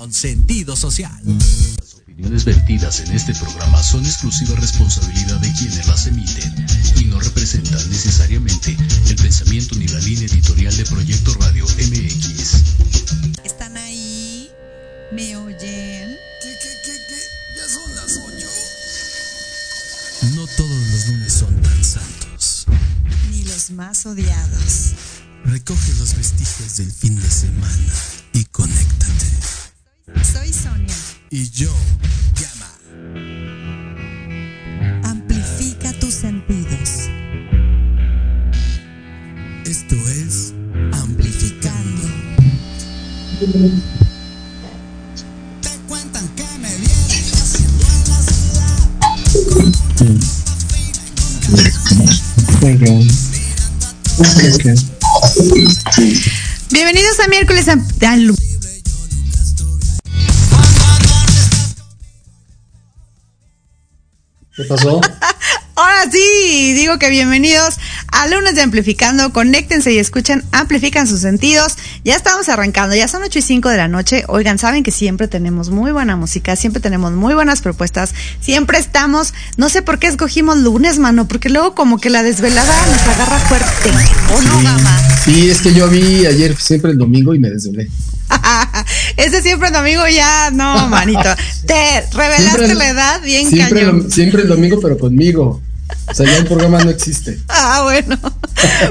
con sentido social. Las opiniones vertidas en este programa son exclusiva responsabilidad de quienes las emiten y no representan necesariamente el pensamiento ni la línea editorial de Proyecto Radio MX. ¿Están ahí? ¿Me oyen? ¿Qué, qué, qué, qué? Ya son las ocho. No todos los lunes son tan santos. Ni los más odiados. Recoge los vestigios del fin de semana Y yo, llama. Amplifica tus sentidos. Esto es Amplificando. Te cuentan que me vieron haciendo en la ciudad. Bienvenidos a miércoles a... a ¿Qué pasó? Ahora sí, digo que bienvenidos a lunes de Amplificando. Conéctense y escuchen, amplifican sus sentidos. Ya estamos arrancando, ya son 8 y 5 de la noche. Oigan, saben que siempre tenemos muy buena música, siempre tenemos muy buenas propuestas, siempre estamos, no sé por qué escogimos lunes, mano, porque luego como que la desvelada nos agarra fuerte. ¿O no, gama? Sí, es que yo vi ayer siempre el domingo y me desvelé. Ese siempre el domingo ya, no, manito. Te revelaste Siempre la edad bien Siempre, cañón. siempre el domingo, pero conmigo. O sea, ya el programa no existe. Ah, bueno.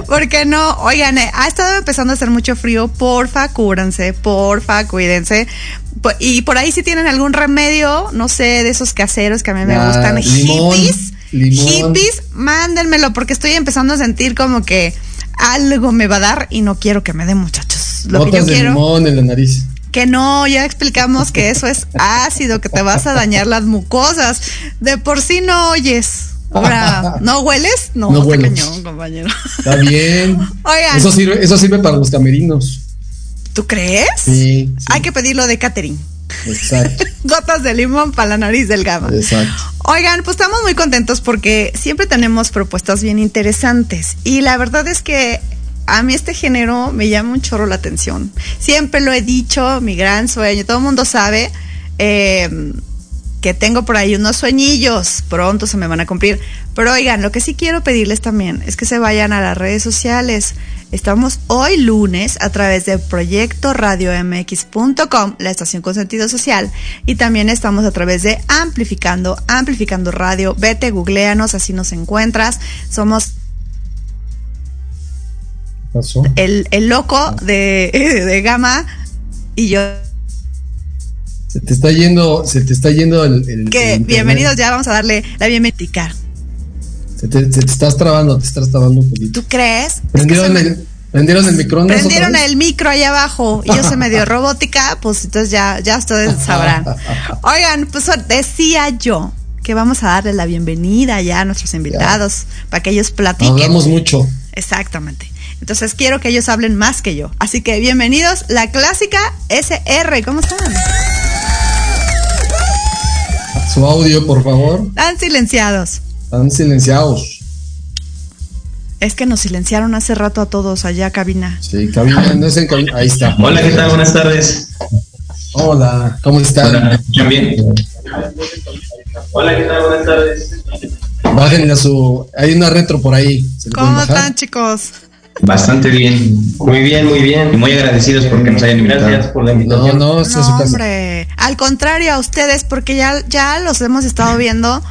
¿Por qué no? Oigan, eh, ha estado empezando a hacer mucho frío. Porfa, cúbranse. Porfa, cuídense. Y por ahí si tienen algún remedio, no sé, de esos caseros que a mí me Ah, gustan. limón, hippies. limón. Hippies, mándenmelo porque estoy empezando a sentir como que algo me va a dar y no quiero que me dé, muchachos. Lo que Botas yo de quiero. limón en la nariz. Que no, ya explicamos que eso es ácido, que te vas a dañar las mucosas. De por sí no oyes. Ahora, ¿no hueles? No, No huelo. cañón, compañero. Está bien. Oigan, Eso sirve, eso sirve para los camerinos. ¿tú crees? Sí, sí. Hay que pedirlo de catering. Exacto, Gotas de limón para la nariz del gama. exacto. Oigan, pues estamos muy contentos porque siempre tenemos propuestas bien interesantes. Y la verdad es que a mí este género me llama un chorro la atención. Siempre lo he dicho, mi gran sueño. Todo el mundo sabe eh, que tengo por ahí unos sueñillos. Pronto se me van a cumplir. Pero oigan, lo que sí quiero pedirles también es que se vayan a las redes sociales. Estamos hoy lunes a través de proyectoradiomx.com, la estación con sentido social, y también estamos a través de Amplificando, Amplificando Radio. Vete, googleanos, así nos encuentras. Somos ¿Qué pasó? el, el loco de, de Gama y yo. Se te está yendo, se te está yendo el. el- Que el bienvenidos, ya vamos a darle la bienvenida. Se te, se te estás trabando, te estás trabando un poquito. ¿Tú crees? Es que ¿Prendieron el, ¿prendieron el microondas? Prendieron el micro ahí abajo y yo se me dio robótica, pues entonces ya, ya ustedes sabrán. Oigan, pues decía yo que vamos a darle la bienvenida ya a nuestros invitados para que ellos platiquen. Hablamos mucho. Exactamente. Entonces quiero que ellos hablen más que yo. Así que bienvenidos, la clásica SR. ¿Cómo están? Su audio, por favor. Están silenciados. Están silenciados. Es que nos silenciaron hace rato a todos allá, cabina. Sí, cabina, no es en cabina. Ahí está. Hola, ¿qué tal? Buenas tardes. Hola, ¿cómo están? Hola, ¿me escuchan bien? Hola, ¿qué tal? Buenas tardes. Bájenle a su. Hay una retro por ahí. ¿Se le pueden ¿Cómo están, chicos? Bastante bien. Muy bien, muy bien. Y muy agradecidos porque nos hayan invitado. Gracias por la No, invitación. no, esta es su No, casa. hombre. Al contrario a ustedes, porque ya, ya los hemos estado viendo.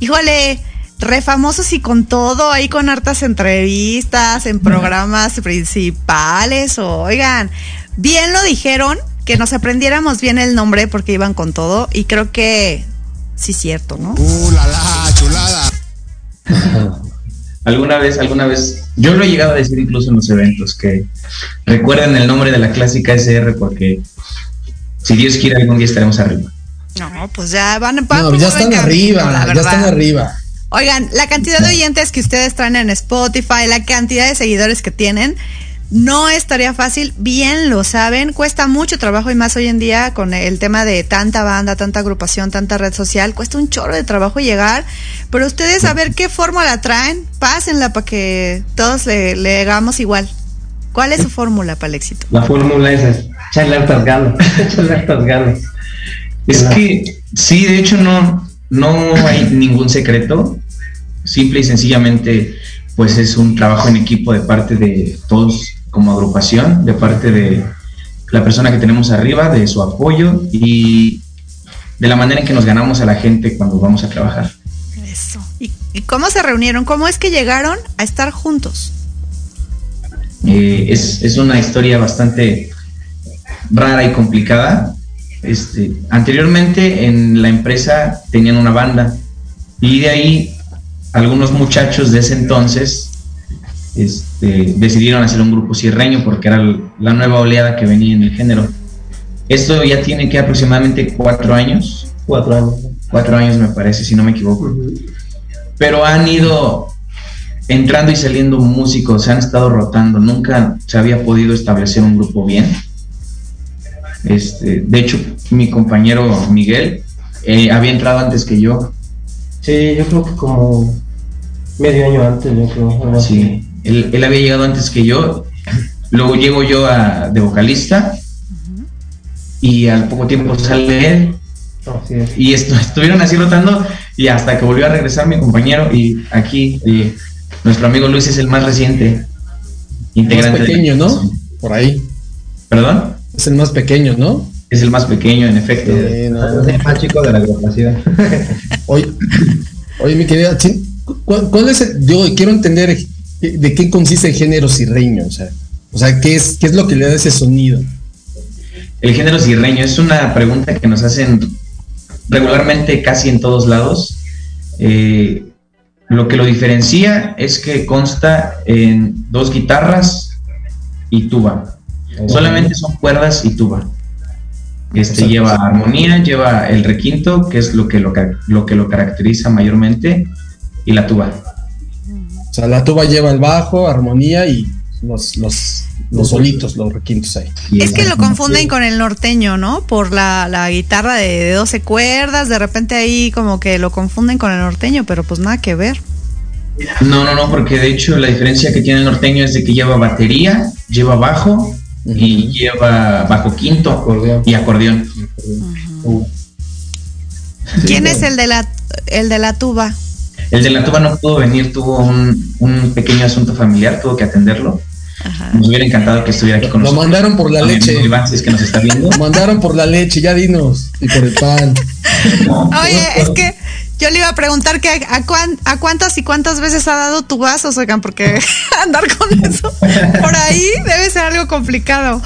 Híjole, re famosos y con todo, ahí con hartas entrevistas, en programas principales. Oigan, bien lo dijeron, que nos aprendiéramos bien el nombre porque iban con todo. Y creo que sí, cierto, ¿no? Uh, la la, chulada. Alguna vez, alguna vez, yo lo he llegado a decir incluso en los eventos, que recuerden el nombre de la clásica SR porque si Dios quiere algún día estaremos arriba. No, pues ya van, van No, ya están arriba, la ya están arriba. Oigan, la cantidad de oyentes que ustedes traen en Spotify, la cantidad de seguidores que tienen, no estaría fácil, bien lo saben, cuesta mucho trabajo y más hoy en día con el tema de tanta banda, tanta agrupación, tanta red social, cuesta un chorro de trabajo llegar, pero ustedes a ver qué fórmula traen, pásenla para que todos le, le hagamos igual. ¿Cuál es su fórmula para el éxito? La fórmula es echarle hartas ganas, echarle hartas ganas. Es que sí, de hecho no, no hay ningún secreto. Simple y sencillamente, pues es un trabajo en equipo de parte de todos como agrupación, de parte de la persona que tenemos arriba, de su apoyo y de la manera en que nos ganamos a la gente cuando vamos a trabajar. Eso. ¿Y, y cómo se reunieron? ¿Cómo es que llegaron a estar juntos? Eh, es, es una historia bastante rara y complicada. Este, anteriormente en la empresa tenían una banda y de ahí algunos muchachos de ese entonces este, decidieron hacer un grupo sierreño porque era la nueva oleada que venía en el género. Esto ya tiene que aproximadamente cuatro años, Cuatro años. cuatro años me parece, si no me equivoco pero han ido entrando y saliendo músicos, se han estado rotando, nunca se había podido establecer un grupo bien. Este, de hecho, mi compañero Miguel eh, había entrado antes que yo, Sí, yo creo que como medio año antes, yo creo. sí, él, él había llegado antes que yo, luego llego yo a- de vocalista y al poco tiempo sale él es. y estu- estuvieron así rotando y hasta que volvió a regresar mi compañero y aquí eh, nuestro amigo Luis es el más reciente Más integrante. de la pequeño, ¿no? Por ahí. Perdón, Es el más pequeño, ¿no? es el más pequeño en efecto. Sí, no. Es el más chico de la agrupación. Oye, oye, mi querida, ¿cuál, cuál es el, yo quiero entender de qué consiste el género sirreño, o sea, o sea, qué es, qué es lo que le da ese sonido. El género sirreño es una pregunta que nos hacen regularmente casi en todos lados. Eh, lo que lo diferencia es que consta en dos guitarras y tuba. Solamente son cuerdas y tuba. Este lleva armonía, lleva el requinto, que es lo que lo que lo caracteriza mayormente, y la tuba. O sea, la tuba lleva el bajo, armonía y los, los, los solitos, los requintos ahí. Es que lo confunden con el norteño, ¿no? Por la, la guitarra de, de 12 cuerdas, de repente ahí como que lo confunden con el norteño, pero pues nada que ver. No, no, no, porque de hecho la diferencia que tiene el norteño es de que lleva batería, lleva bajo y lleva bajo quinto Acordeón. y acordeón. Uh, ¿Quién es el de la el de la tuba? El de la tuba no pudo venir, tuvo un, un pequeño asunto familiar, tuvo que atenderlo. Ajá. Nos hubiera encantado que estuviera aquí con Lo nosotros. mandaron por la leche. Iván, si es que nos está viendo. Lo mandaron por la leche, ya dinos, y por el pan. Oye, es que yo le iba a preguntar que a, a cuán- a cuántas y cuántas veces ha dado tubazos, oigan, porque andar con eso por ahí debe ser algo complicado.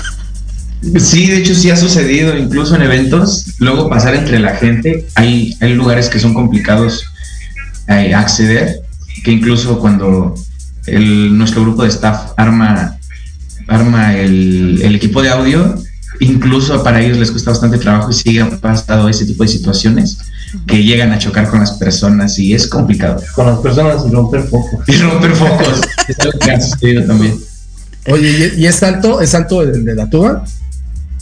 Sí, de hecho sí ha sucedido, incluso en eventos, luego pasar entre la gente, hay, hay lugares que son complicados eh, acceder, que incluso cuando el, nuestro grupo de staff arma, arma el, el equipo de audio, incluso para ellos les cuesta bastante trabajo y sí han pasado ese tipo de situaciones que llegan a chocar con las personas y es complicado. con las personas y romper foco. Y romper focos, es algo que ha sucedido también. Oye, ¿y, y es alto? ¿Es alto el de la tuba?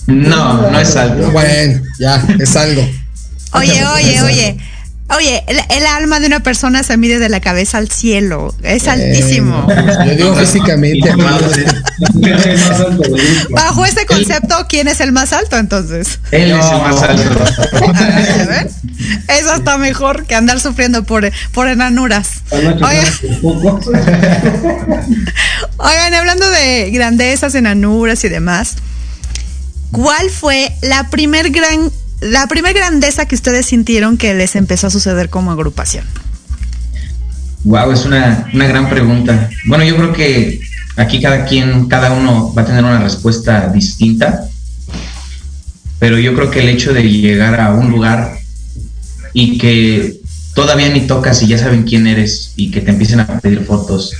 No, no es alto. Bueno, ya, es algo. Oye, oye, oye. Oye, el, el alma de una persona se mide de la cabeza al cielo. Es altísimo. Eh, yo digo físicamente. Bajo este concepto, ¿quién es el más alto entonces? Él es el más alto. A ver, Eso está mejor que andar sufriendo por, por enanuras. Oigan, oigan, hablando de grandezas, enanuras y demás, ¿cuál fue la primer gran la primer grandeza que ustedes sintieron que les empezó a suceder como agrupación? Wow, es una, una gran pregunta. Bueno, yo creo que aquí cada quien, cada uno va a tener una respuesta distinta, pero yo creo que el hecho de llegar a un lugar y que todavía ni tocas y ya saben quién eres y que te empiecen a pedir fotos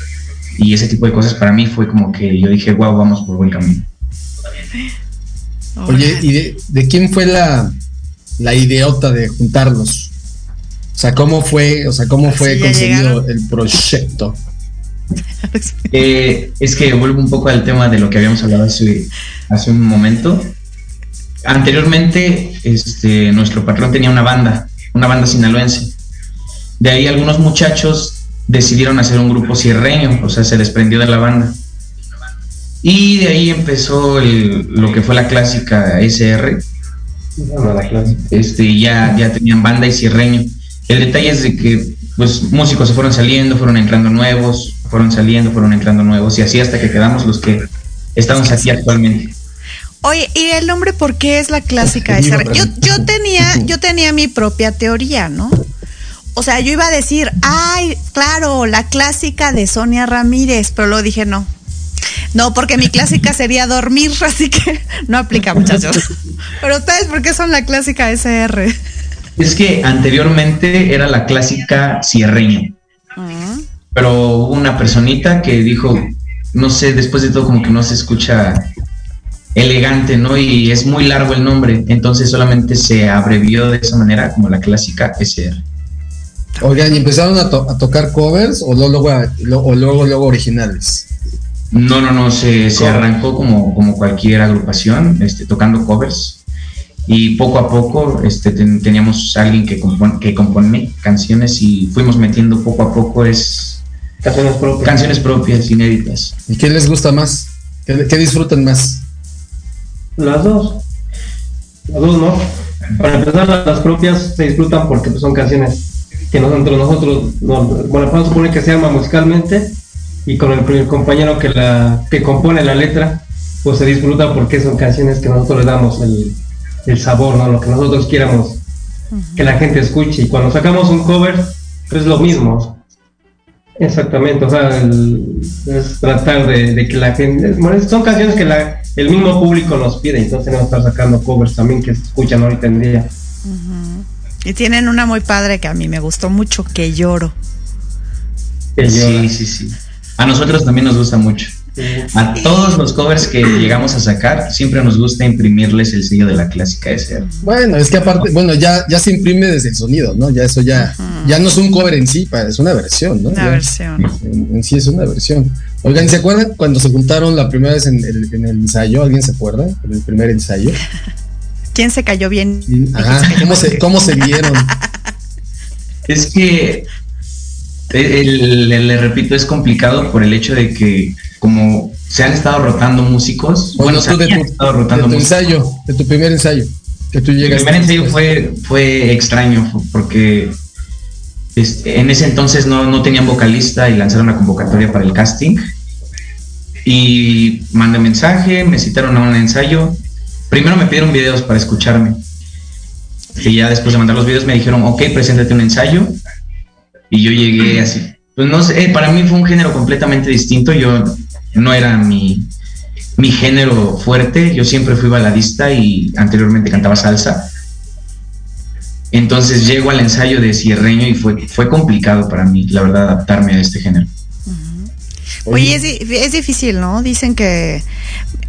y ese tipo de cosas para mí fue como que yo dije, wow, vamos por buen camino. Oye, ¿y de, de quién fue la, la ideota de juntarlos? O sea, ¿cómo fue, o sea, cómo fue Sí, llegaron. el proyecto? Eh, es que vuelvo un poco al tema de lo que habíamos hablado hace, hace un momento. Anteriormente, este, nuestro patrón tenía una banda, una banda sinaloense. De ahí algunos muchachos decidieron hacer un grupo sierreño, o sea, se desprendió de la banda. Y de ahí empezó el- lo que fue la clásica SR. Este, ya, ya tenían banda y cierreño. El detalle es de que pues músicos se fueron saliendo, fueron entrando nuevos, fueron saliendo, fueron entrando nuevos, y así hasta que quedamos los que estamos aquí actualmente. Oye, ¿y el nombre por qué es la clásica Misma SR? Yo, yo tenía, yo tenía mi propia teoría, ¿no? O sea, yo iba a decir, ay, claro, la clásica de Sonia Ramírez, pero luego dije no. No, porque mi clásica sería dormir, así que no aplica, muchachos. Pero ustedes, ¿por qué son la clásica SR? Es que anteriormente era la clásica cierreño, pero hubo una personita que dijo, no sé, después de todo como que no se escucha elegante, ¿no? Y es muy largo el nombre, entonces solamente se abrevió de esa manera como la clásica SR. Oigan, ¿y empezaron a, to- a tocar covers o luego, luego, luego, luego originales? No, no, no, se, se arrancó como, como cualquier agrupación, este, tocando covers. Y poco a poco este, ten- teníamos alguien que, compone, que compone canciones y fuimos metiendo poco a poco es Canciones propias. canciones propias, inéditas. ¿Y qué les gusta más? ¿Qué, qué disfrutan más? Las dos. Las dos, ¿no? Para empezar, las, propias se disfrutan porque pues, son canciones que nosotros, nosotros, no- bueno, vamos a suponer que se llama musicalmente y con el, primer compañero que la que compone la letra, pues se disfruta porque son canciones que nosotros le damos el, el sabor, ¿no? Lo que nosotros quieramos que la gente escuche. Y cuando sacamos un cover, es lo mismo. Exactamente, o sea, el- es tratar de, de que la gente. bueno, son canciones que la- el mismo público nos pide, entonces tenemos que estar sacando covers también que se escuchan ahorita en día. Y tienen una muy padre que a mí me gustó mucho, que lloro. Que Sí, llora. sí, sí. A nosotros también nos gusta mucho. A todos los covers que llegamos a sacar, siempre nos gusta imprimirles el sello de la clásica SR. Bueno, es que aparte, bueno, ya, ya se imprime desde el sonido, ¿no? Ya eso ya, ya no es un cover en sí, es una versión, ¿no? Una Ya, versión. En, en sí es una versión. Oigan, ¿se acuerdan cuando se juntaron la primera vez en el, en el ensayo? ¿Alguien se acuerda? En el primer ensayo. ¿Quién se cayó bien? Ajá, ¿cómo se, cómo se vieron? Es que, le, le repito, es complicado por el hecho de que como se han estado rotando músicos, Bueno, tú de tu, estado de rotando tu músicos. ensayo, de tu primer ensayo, que tú El llegas. primer ensayo fue, fue extraño porque este, en ese entonces no, no tenían vocalista y lanzaron la convocatoria para el casting. Y mandé mensaje, me citaron a un ensayo. Primero me pidieron videos para escucharme. Y ya después de mandar los videos me dijeron, ok, preséntate un ensayo. Y yo llegué así. Pues no sé, eh, para mí fue un género completamente distinto. Yo no era mi, mi género fuerte. Yo siempre fui baladista y anteriormente cantaba salsa. Entonces llego al ensayo de cierreño y fue, fue complicado para mí, la verdad, adaptarme a este género. Oye, es, es difícil, ¿no? Dicen que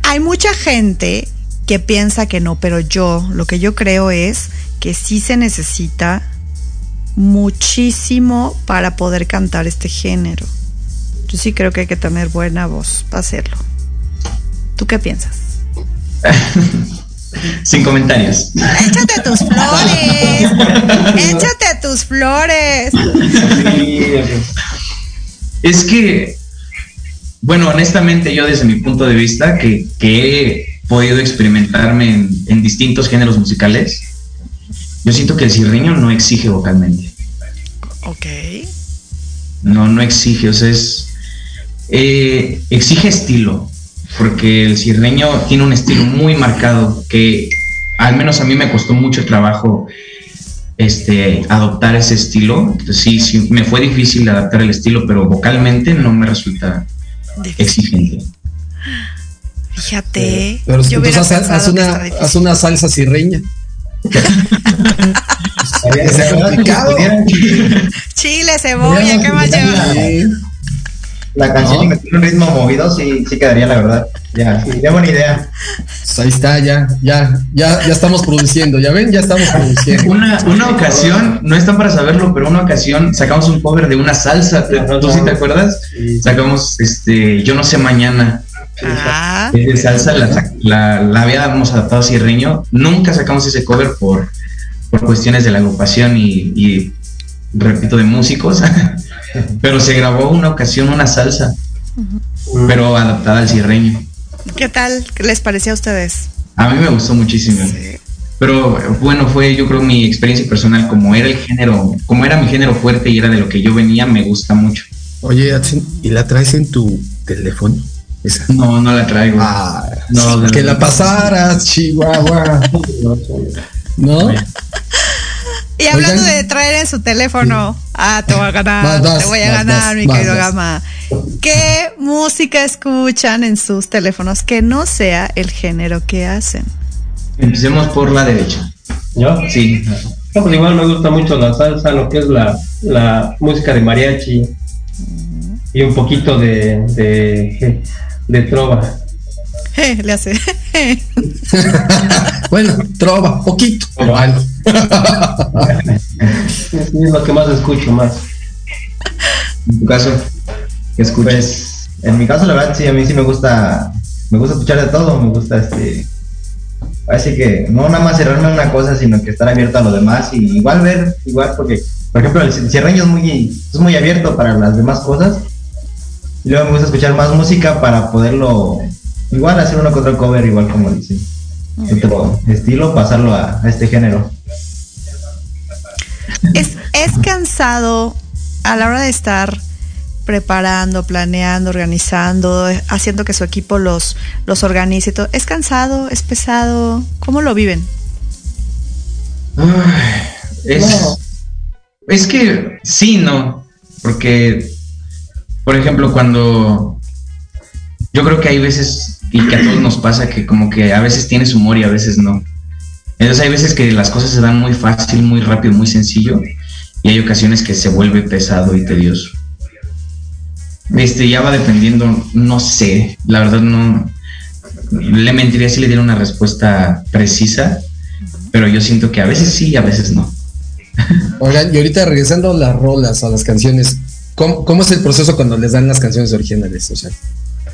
hay mucha gente que piensa que no, pero yo, lo que yo creo es que sí se necesita muchísimo para poder cantar este género. Yo sí creo que hay que tener buena voz para hacerlo. ¿Tú qué piensas? Sin comentarios. Échate tus flores. Échate tus flores. Es que, bueno, honestamente yo desde mi punto de vista, que, que he podido experimentarme en, en distintos géneros musicales, yo siento que el cierreño no exige vocalmente. Ok. No, no exige, o sea, es. eh, exige estilo, porque el cierreño tiene un estilo muy marcado que al menos a mí me costó mucho trabajo este, adoptar ese estilo. Entonces, sí, sí, me fue difícil adaptar el estilo, pero vocalmente no me resulta exigente. Fíjate. Pero yo entonces haz, una, haz una salsa cirreña. Había- Chile, cebolla, ¿qué más lleva? La canción No. y meter un ritmo movido, sí, sí quedaría, la verdad. Ya, ya buena idea. Pues ahí está, ya, ya, ya, ya estamos produciendo, ya ven, ya estamos produciendo. Una, una ocasión, no están para saberlo, pero una ocasión sacamos un cover de una salsa. ¿te- ¿Tú sí te acuerdas? Sacamos este, Yo no sé mañana. Ah, Es de salsa, la, la, la habíamos adaptado a cierreño. Nunca sacamos ese cover por, por cuestiones de la agrupación y, y, repito, de músicos. pero se grabó una ocasión una salsa, pero adaptada al cierreño. ¿Qué tal? ¿Qué les pareció a ustedes? A mí me gustó muchísimo. Pero bueno, fue yo creo mi experiencia personal, como era el género, como era mi género fuerte y era de lo que yo venía, me gusta mucho. Oye, Atsin, ¿y la traes en tu teléfono? Esa. No, no la traigo. Ah, No, de- que la pasaras, Chihuahua. ¿No? Y hablando Oigan. de traer en su teléfono, ah, te voy a ganar, Vas, vas, te voy a vas, ganar, vas, mi vas, querido vas. Gama. ¿Qué música escuchan en sus teléfonos que no sea el género que hacen? Empecemos por la derecha. ¿Yo? Sí. No, pues igual me gusta mucho la salsa, lo que es la, la música de mariachi y un poquito de, de, de trova. Eh, le hace. bueno, trova, poquito, pero algo. Es, es lo que más escucho más. En tu caso, ¿qué escuchas? Pues, en mi caso, la verdad, sí, a mí sí me gusta, me gusta escuchar de todo, me gusta este. Así que no nada más cerrarme a una cosa, sino que estar abierto a lo demás y igual ver, igual, porque, por ejemplo, el cierreño es muy, es muy abierto para las demás cosas. Y luego me gusta escuchar más música para poderlo, igual hacer uno que otro cover, igual como dicen. Otro estilo, pasarlo a, a este género. Es, es cansado a la hora de estar preparando, planeando, organizando, eh, haciendo que su equipo los, los organice y todo. ¿Es cansado? ¿Es pesado? ¿Cómo lo viven? Ay, es, es que sí, no. Porque, por ejemplo, cuando yo creo que hay veces, y que a todos nos pasa, que como que a veces tienes humor y a veces no. Entonces hay veces que las cosas se dan muy fácil, muy rápido, muy sencillo, y hay ocasiones que se vuelve pesado y tedioso. Este ya va dependiendo, no sé, la verdad no le mentiría si le diera una respuesta precisa, pero yo siento que a veces sí y a veces no. Oigan, y ahorita regresando a las rolas, a las canciones, ¿cómo, cómo es el proceso cuando les dan las canciones originales? O sea,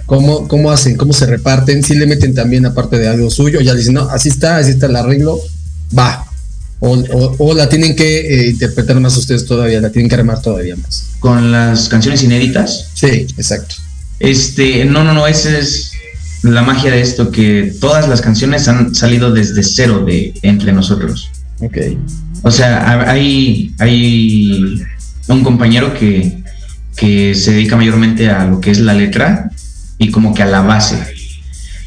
¿cómo, cómo hacen? ¿Cómo se reparten? ¿Si le meten también aparte de algo suyo? Ya dicen, no, así está, así está el arreglo, va. O, o- o la tienen que eh, interpretar más ustedes todavía, la tienen que armar todavía más. Con las canciones inéditas, Sí, exacto. este, no, no, no, esa es la magia de esto, que todas las canciones han salido desde cero de entre nosotros. Ok. O sea, ha- hay, hay un compañero que, que se dedica mayormente a lo que es la letra y como que a la base.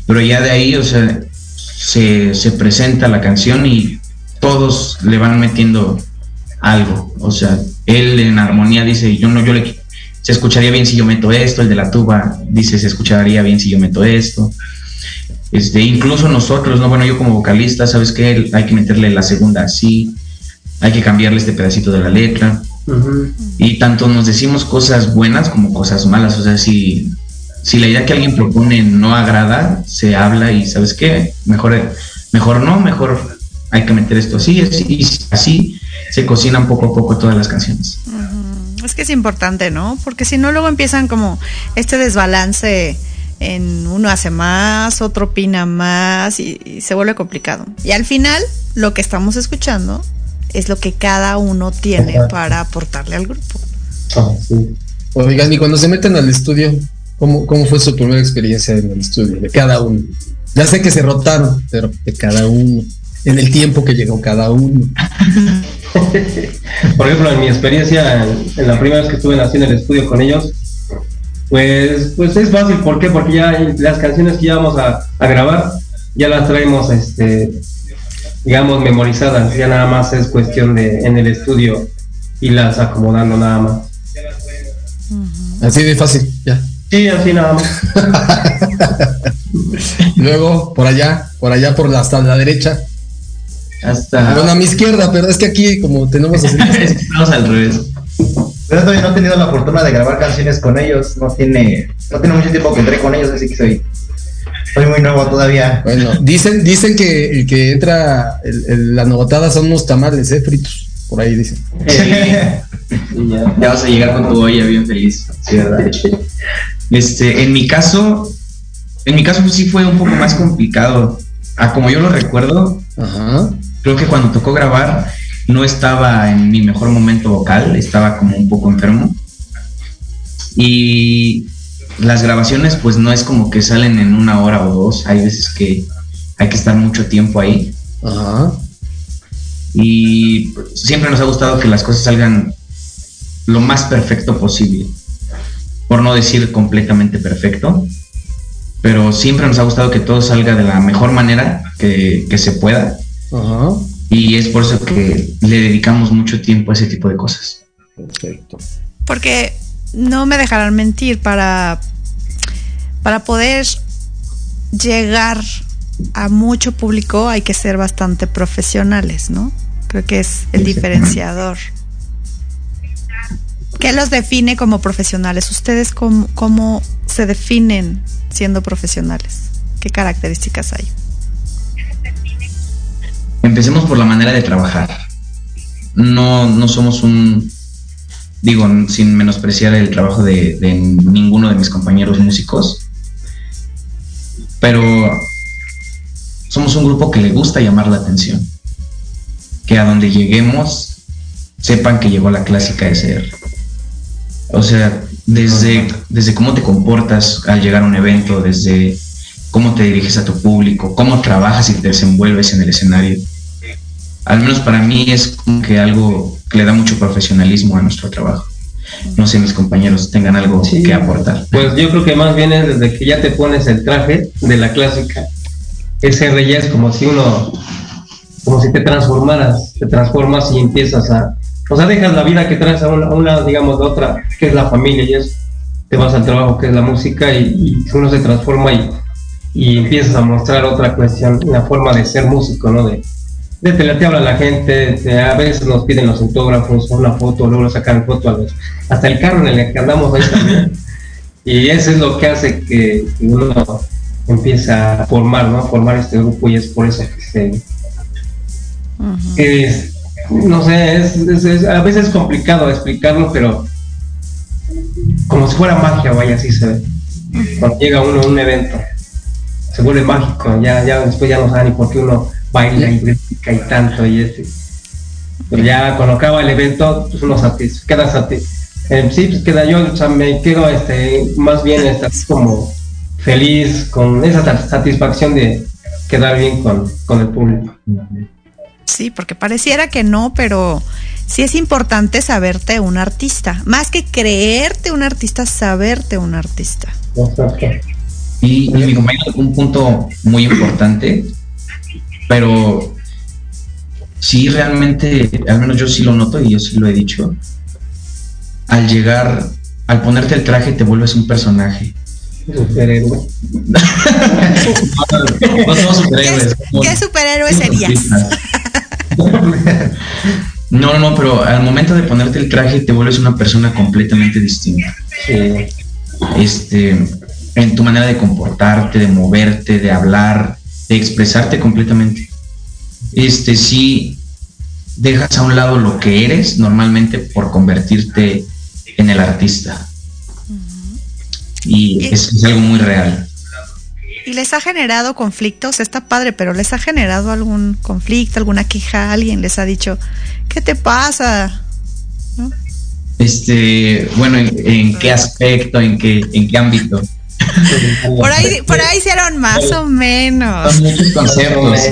Pero ya de ahí, o sea, se, se presenta la canción y todos le van metiendo algo. O sea, él en armonía dice, yo no, yo le se escucharía bien si yo meto esto, el de la tuba dice se escucharía bien si yo meto esto. Este, incluso nosotros, no, bueno, yo como vocalista, ¿sabes qué? Hay que meterle la segunda así, hay que cambiarle este pedacito de la letra. Y tanto nos decimos cosas buenas como cosas malas. O sea, si, si la idea que alguien propone no agrada, se habla y ¿sabes qué? Mejor, mejor no, mejor hay que meter esto así, así, así se cocinan poco a poco todas las canciones. Es que es importante, ¿no? Porque si no, luego empiezan como este desbalance en uno hace más, otro opina más y se vuelve complicado. Y al final, lo que estamos escuchando es lo que cada uno tiene para aportarle al grupo. Ah, sí. Oigan, y cuando se meten al estudio, ¿cómo, cómo fue su primera experiencia en el estudio? De cada uno. Ya sé que se rotaron, pero de cada uno. En el tiempo que llegó cada uno. Por ejemplo, en mi experiencia, en, en la primera vez que estuve así en el estudio con ellos, pues, pues es fácil. ¿Por qué? Porque ya las canciones que ya vamos a, a grabar, ya las traemos, este, digamos, memorizadas. Ya nada más es cuestión de en el estudio irlas acomodando nada más. Así de fácil, ya. Sí, así nada más. Luego, por allá, por allá, por la, hasta la derecha. Hasta. Bueno, a mi izquierda, pero es que aquí, como tenemos así. Estamos al revés. Pero todavía no he tenido la fortuna de grabar canciones con ellos. No tiene, no tiene mucho tiempo que entré con ellos, así que soy, soy muy nuevo todavía. Bueno, dicen, dicen que el que entra, el- el- la novatada son unos tamales, ¿eh? Fritos. Por ahí dicen. Ya. Ya vas a llegar con tu olla bien feliz. Sí, ¿verdad? Este, en mi caso, en mi caso pues, sí fue un poco más complicado. A como yo lo recuerdo, Ajá. creo que cuando tocó grabar no estaba en mi mejor momento vocal, estaba como un poco enfermo. Y las grabaciones pues no es como que salen en una hora o dos, hay veces que hay que estar mucho tiempo ahí Ajá. y siempre nos ha gustado que las cosas salgan lo más perfecto posible, por no decir completamente perfecto, pero siempre nos ha gustado que todo salga de la mejor manera que, que se pueda Ajá. y es por eso que le dedicamos mucho tiempo a ese tipo de cosas. Perfecto. Porque no me dejarán mentir, para, para poder llegar a mucho público hay que ser bastante profesionales, ¿no? Creo que es el diferenciador. ¿Qué los define como profesionales? ¿Ustedes cómo, cómo se definen siendo profesionales? ¿Qué características hay? Empecemos por la manera de trabajar. No, no somos un, digo, sin menospreciar el trabajo de, de ninguno de mis compañeros músicos, pero somos un grupo que le gusta llamar la atención. Que a donde lleguemos sepan que llegó la clásica SR. O sea, desde, desde cómo te comportas al llegar a un evento, desde cómo te diriges a tu público, cómo trabajas y te desenvuelves en el escenario. Al menos para mí es como que algo que le da mucho profesionalismo a nuestro trabajo. No sé, mis compañeros tengan algo Sí. que aportar. Pues yo creo que más bien es desde que ya te pones el traje de la clásica. Ese rey ya es como si uno, como si te transformaras, te transformas y empiezas a, o sea, dejas la vida que traes a una, a una, digamos, de otra, que es la familia, y es, te vas al trabajo que es la música y, y uno se transforma y, y empiezas a mostrar otra cuestión, la forma de ser músico, ¿no? De, de te, te habla la gente, te- a veces nos piden los autógrafos, una foto, luego sacan foto a los, hasta el carro en el que andamos ahí también. Y eso es lo que hace que que uno empieza a formar, ¿no? A formar este grupo y es por eso que se... Que es- no sé, es, es- es- a veces es complicado explicarlo, pero como si fuera magia, vaya, así se ve. Cuando llega uno a un evento, se vuelve mágico, ya, ya después ya no sabe ni por qué uno baila y brinca y tanto y este. Pero ya cuando acaba el evento, pues uno satis, queda satis, eh, sí, pues queda yo, o sea, me quedo este, más bien así como feliz con esa sat- satisfacción de quedar bien con, con el público. Sí, porque pareciera que no, pero sí es importante saberte un artista. Más que creerte un artista, saberte un artista. Y, y mi compañero un punto muy importante, pero sí realmente, al menos yo sí lo noto y yo sí lo he dicho, al llegar, al ponerte el traje te vuelves un personaje. Superhéroe. No somos superhéroes. ¿Qué, qué superhéroe serías? No, no, no, pero al momento de ponerte el traje te vuelves una persona completamente distinta. Sí. este, en tu manera de comportarte, de moverte, de hablar, de expresarte completamente. Este, sí, dejas a un lado lo que eres normalmente por convertirte en el artista. Y es, es algo muy real. ¿Y les ha generado conflictos? Está padre, pero ¿les ha generado algún conflicto, alguna queja? ¿Alguien les ha dicho, ¿qué te pasa? Este, bueno, ¿en, en qué aspecto, en qué, en qué ámbito? Por ahí, por ahí hicieron más o menos. Son muchos conceptos.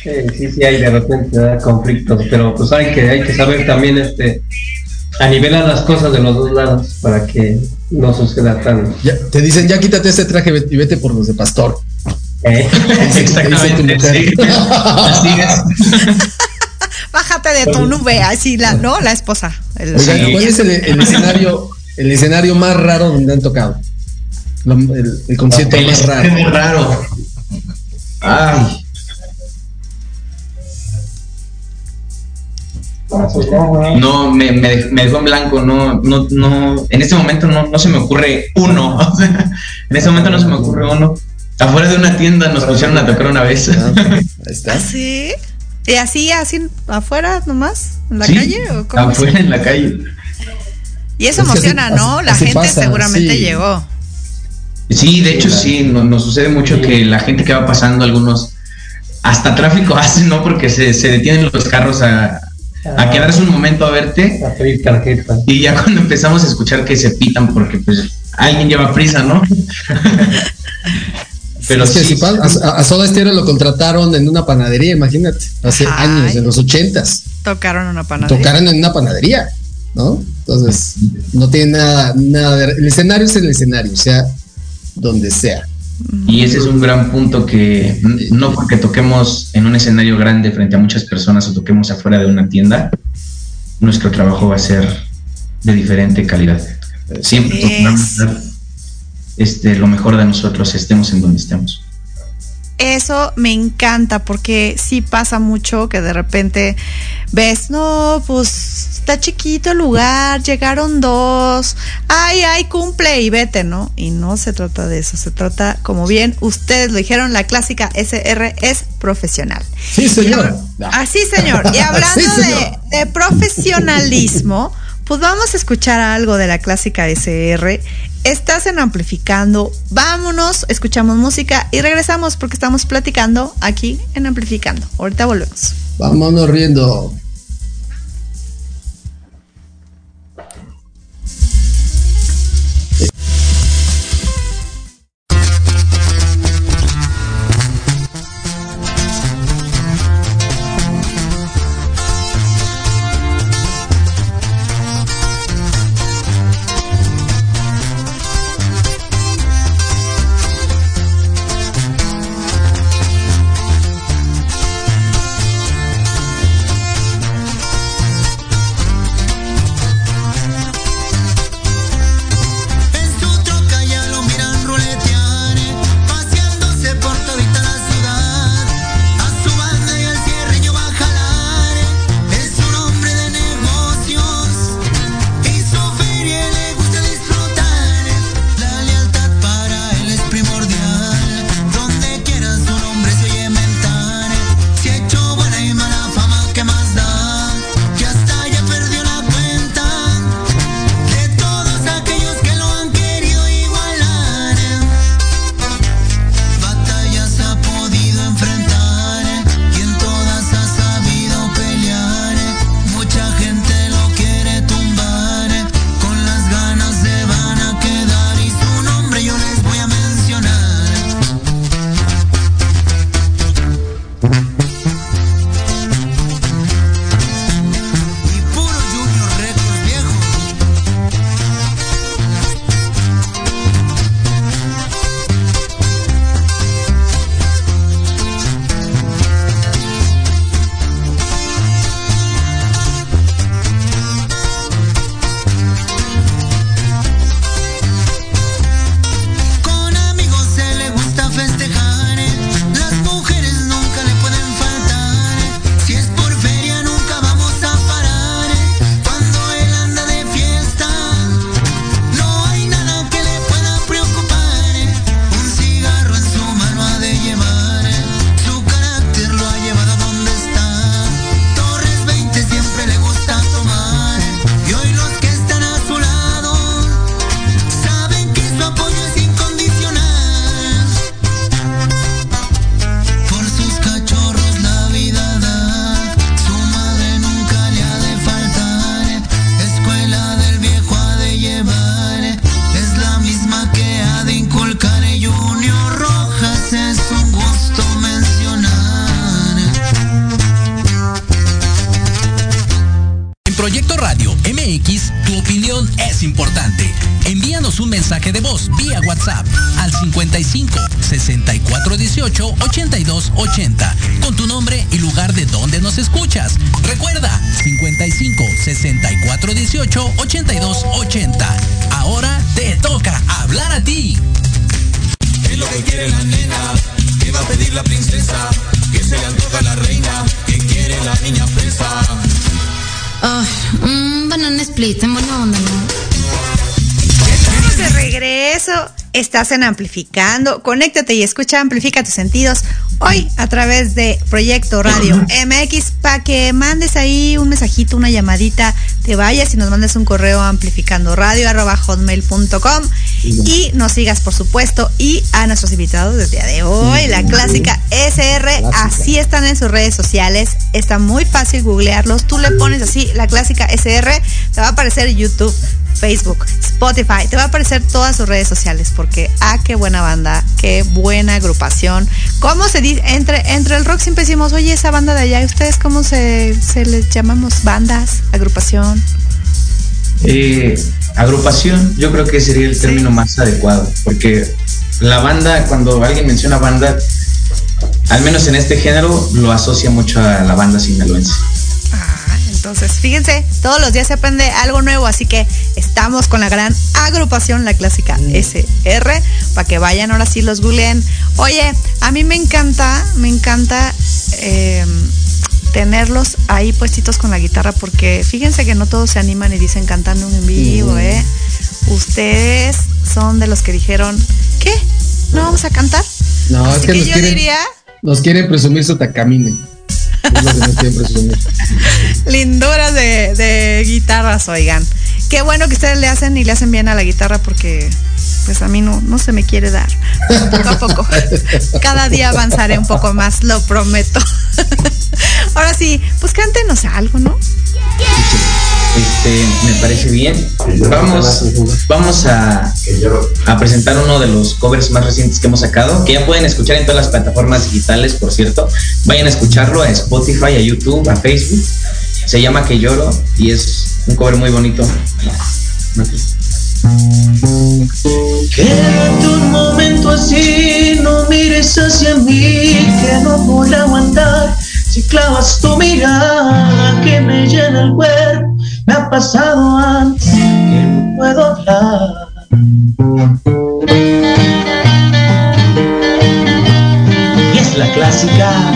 Sí, sí, sí, hay de repente ¿verdad? conflictos, pero pues hay que, hay que saber también este a nivelar las cosas de los dos lados para que no suceda tan Ya, te dicen, ya quítate este traje y vete por los de pastor. eh, Exactamente, mujer. sí. Así es. Bájate de tu nube, así la, ¿no? La esposa. El- Oigan, Sí. ¿cuál es el, el escenario, el escenario más raro donde han tocado? Lo- el, el concierto El más raro. muy raro. Ay, no, me, me, dej- me dejó en blanco, no, no, no, en este momento no, no se me ocurre uno, o sea, en este momento no se me ocurre uno. Afuera de una tienda nos pusieron a tocar una vez. Ah, Ahí está. ¿Sí? ¿Y así, así, afuera nomás? ¿En la Sí, calle? ¿O cómo? Afuera en la calle. Y eso Es que así- emociona, ¿no? así- La así gente pasa, seguramente sí. llegó. Sí, de hecho sí, no- nos sucede mucho que la gente que va pasando, algunos, hasta tráfico hacen, ¿no? Porque se, se detienen los carros a, a quedarse un momento a verte a pedir tarjeta. y ya cuando empezamos a escuchar que se pitan porque pues alguien lleva prisa, ¿no? Pero Es que sí, a, a Soda Stereo lo contrataron en una panadería, imagínate, hace Ay. años, en los ochentas. Tocaron una panadería. Tocaron en una panadería, ¿no? Entonces, no tiene nada, nada de... El escenario es el escenario, sea donde sea. Y ese es un gran punto que no porque toquemos en un escenario grande frente a muchas personas o toquemos afuera de una tienda, nuestro trabajo va a ser de diferente calidad. Siempre Es- este, lo mejor de nosotros, estemos en donde estemos. Eso me encanta porque sí pasa mucho que de repente ves, no, pues está chiquito el lugar, llegaron dos, ay, ay, cumple y vete, ¿no? Y no se trata de eso, se trata, como bien ustedes lo dijeron, la clásica SR es profesional. Sí, señor. Así, señor. Y hablando Sí, señor. de, de profesionalismo, pues vamos a escuchar algo de la clásica SR. Estás en Amplificando. Vámonos, escuchamos música y regresamos porque estamos platicando aquí en Amplificando. Ahorita volvemos. Vámonos riendo. 18 82 80 con tu nombre y lugar de donde nos escuchas. Recuerda 55 64 18 82 80. Ahora te toca hablar a ti. ¿Qué es lo que quiere la nena? ¿Qué va a pedir la princesa? ¿Qué se le antoja a la reina? ¿Qué quiere la niña fresa? Ay, un banana split, en buena onda, ¿no? Estamos de regreso. Estás en Amplificando. Conéctate y escucha Amplifica tus sentidos. Hoy a través de Proyecto Radio MX para que mandes ahí un mensajito, una llamadita, te vayas y nos mandes un correo a amplificandoradio.com y nos sigas por supuesto y a nuestros invitados desde día de hoy, la clásica SR, así están en sus redes sociales, está muy fácil googlearlos, tú le pones así la clásica SR, te va a aparecer YouTube Facebook, Spotify. Te va a aparecer todas sus redes sociales porque, ah, qué buena banda, qué buena agrupación. ¿Cómo se dice? Entre, entre el rock siempre decimos, oye, esa banda de allá, ¿y ustedes cómo se, se les llamamos? ¿Bandas? ¿Agrupación? Eh, agrupación, yo creo que sería el término más adecuado, porque la banda, cuando alguien menciona banda, al menos en este género, lo asocia mucho a la banda sinaloense. Ah, entonces, fíjense, todos los días se aprende algo nuevo, así que estamos con la gran agrupación, la clásica SR, para que vayan ahora sí los googleen. Oye, a mí me encanta, me encanta eh, tenerlos ahí puestitos con la guitarra, porque fíjense que no todos se animan y dicen cantando en vivo, Ujú. ¿eh? Ustedes son de los que dijeron, ¿qué? ¿No vamos a cantar? No, Así es que, que nos yo quieren, diría, nos quieren presumir su tacamine. Es lo que nos quieren presumir. linduras de, de guitarras, oigan. Qué bueno que ustedes le hacen y le hacen bien a la guitarra porque pues a mí no, no se me quiere dar. Poco a poco. Cada día avanzaré un poco más, lo prometo. Ahora sí, pues cántenos algo, ¿no? Este, me parece bien. Vamos, vamos a, a presentar uno de los covers más recientes que hemos sacado, que ya pueden escuchar en todas las plataformas digitales, por cierto. Vayan a escucharlo a Spotify, a YouTube, a Facebook. Se llama Que Lloro y es un cover muy bonito. Quédate un momento así, no mires hacia mí, que no podré aguantar. Si clavas tu mirada que me llena el cuerpo, me ha pasado antes que no puedo hablar. Y es la clásica.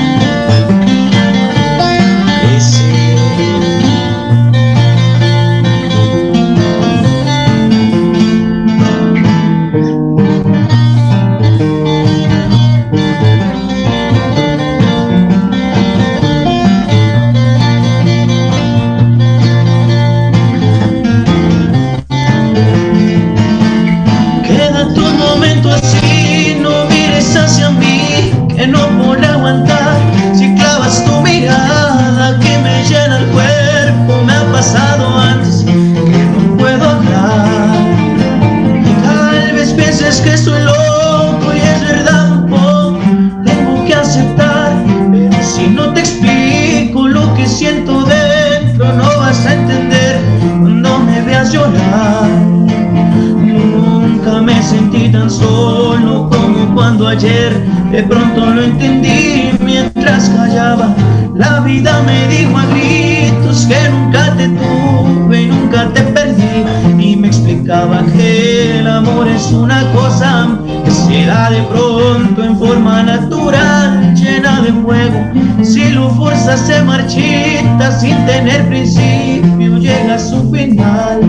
De pronto lo entendí mientras callaba. La vida me dijo a gritos que nunca te tuve nunca te perdí. Y me explicaba que el amor es una cosa que se da de pronto en forma natural, llena de fuego. Si lo fuerzas se marchita sin tener principio, llega a su final.